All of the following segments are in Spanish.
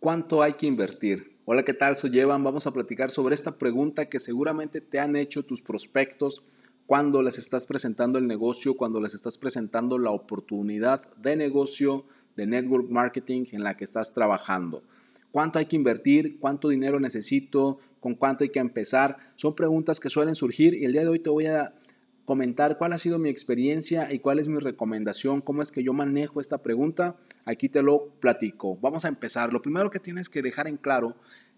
¿Cuánto hay que invertir? Hola, ¿qué tal? Soy Evan. Vamos a platicar sobre esta pregunta que seguramente te han hecho tus prospectos cuando les estás presentando el negocio, cuando les estás presentando la oportunidad de negocio, de network marketing en la que estás trabajando. ¿Cuánto hay que invertir? ¿Cuánto dinero necesito? ¿Con cuánto hay que empezar? Son preguntas que suelen surgir y el día de hoy te voy a comentar cuál ha sido mi experiencia y cuál es mi recomendación, cómo es que yo manejo esta pregunta. Aquí te lo platico. Vamos a empezar. Lo primero que tienes que dejar en claro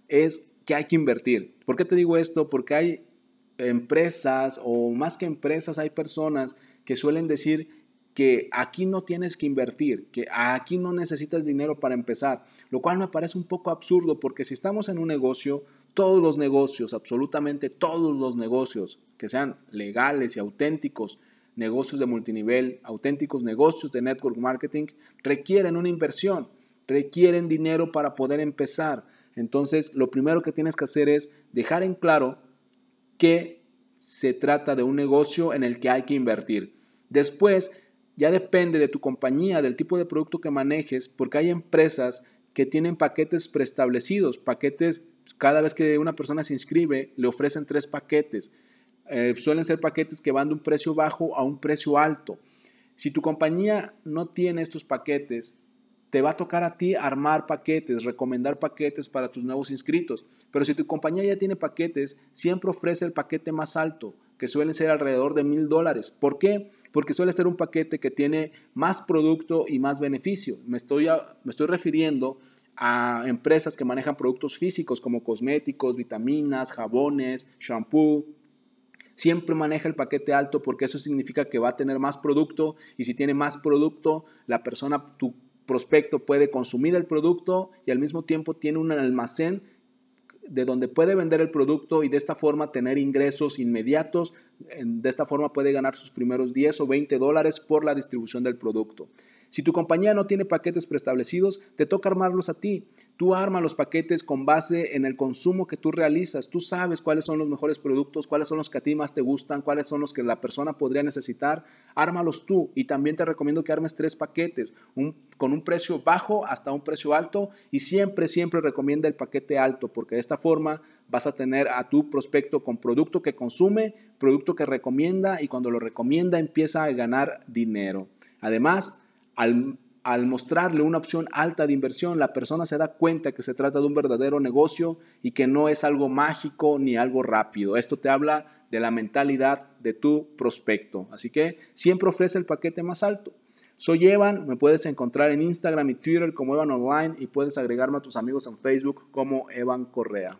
es que hay que invertir. ¿Por qué te digo esto? Porque hay empresas o más que empresas hay personas que suelen decir que aquí no tienes que invertir, que aquí no necesitas dinero para empezar, lo cual me parece un poco absurdo porque si estamos en un negocio, todos los negocios, absolutamente todos los negocios que sean legales y auténticos, negocios de multinivel, auténticos negocios de network marketing, requieren una inversión, requieren dinero para poder empezar. Entonces, lo primero que tienes que hacer es dejar en claro que se trata de un negocio en el que hay que invertir. Después, ya depende de tu compañía, del tipo de producto que manejes, porque hay empresas que tienen paquetes preestablecidos, paquetes, cada vez que una persona se inscribe, le ofrecen tres paquetes. Eh, suelen ser paquetes que van de un precio bajo a un precio alto. Si tu compañía no tiene estos paquetes, te va a tocar a ti armar paquetes, recomendar paquetes para tus nuevos inscritos. Pero si tu compañía ya tiene paquetes, siempre ofrece el paquete más alto, que suelen ser alrededor de mil dólares. ¿Por qué? Porque suele ser un paquete que tiene más producto y más beneficio. Me estoy, me estoy refiriendo a empresas que manejan productos físicos como cosméticos, vitaminas, jabones, shampoo, siempre maneja el paquete alto porque eso significa que va a tener más producto y si tiene más producto, la persona, tu prospecto puede consumir el producto y al mismo tiempo tiene un almacén de donde puede vender el producto y de esta forma tener ingresos inmediatos. De esta forma puede ganar sus primeros 10 o 20 dólares por la distribución del producto. Si tu compañía no tiene paquetes preestablecidos, te toca armarlos a ti. Tú armas los paquetes con base en el consumo que tú realizas. Tú sabes cuáles son los mejores productos, cuáles son los que a ti más te gustan, cuáles son los que la persona podría necesitar. Ármalos tú. Y también te recomiendo que armes tres paquetes, con un precio bajo hasta un precio alto. Y siempre, siempre recomienda el paquete alto, porque de esta forma vas a tener a tu prospecto con producto que consume, producto que recomienda y cuando lo recomienda empieza a ganar dinero. Además, al, mostrarle una opción alta de inversión, la persona se da cuenta que se trata de un verdadero negocio y que no es algo mágico ni algo rápido. Esto te habla de la mentalidad de tu prospecto. Así que siempre ofrece el paquete más alto. Soy Evan, me puedes encontrar en Instagram y Twitter como Evan Online y puedes agregarme a tus amigos en Facebook como Evan Correa.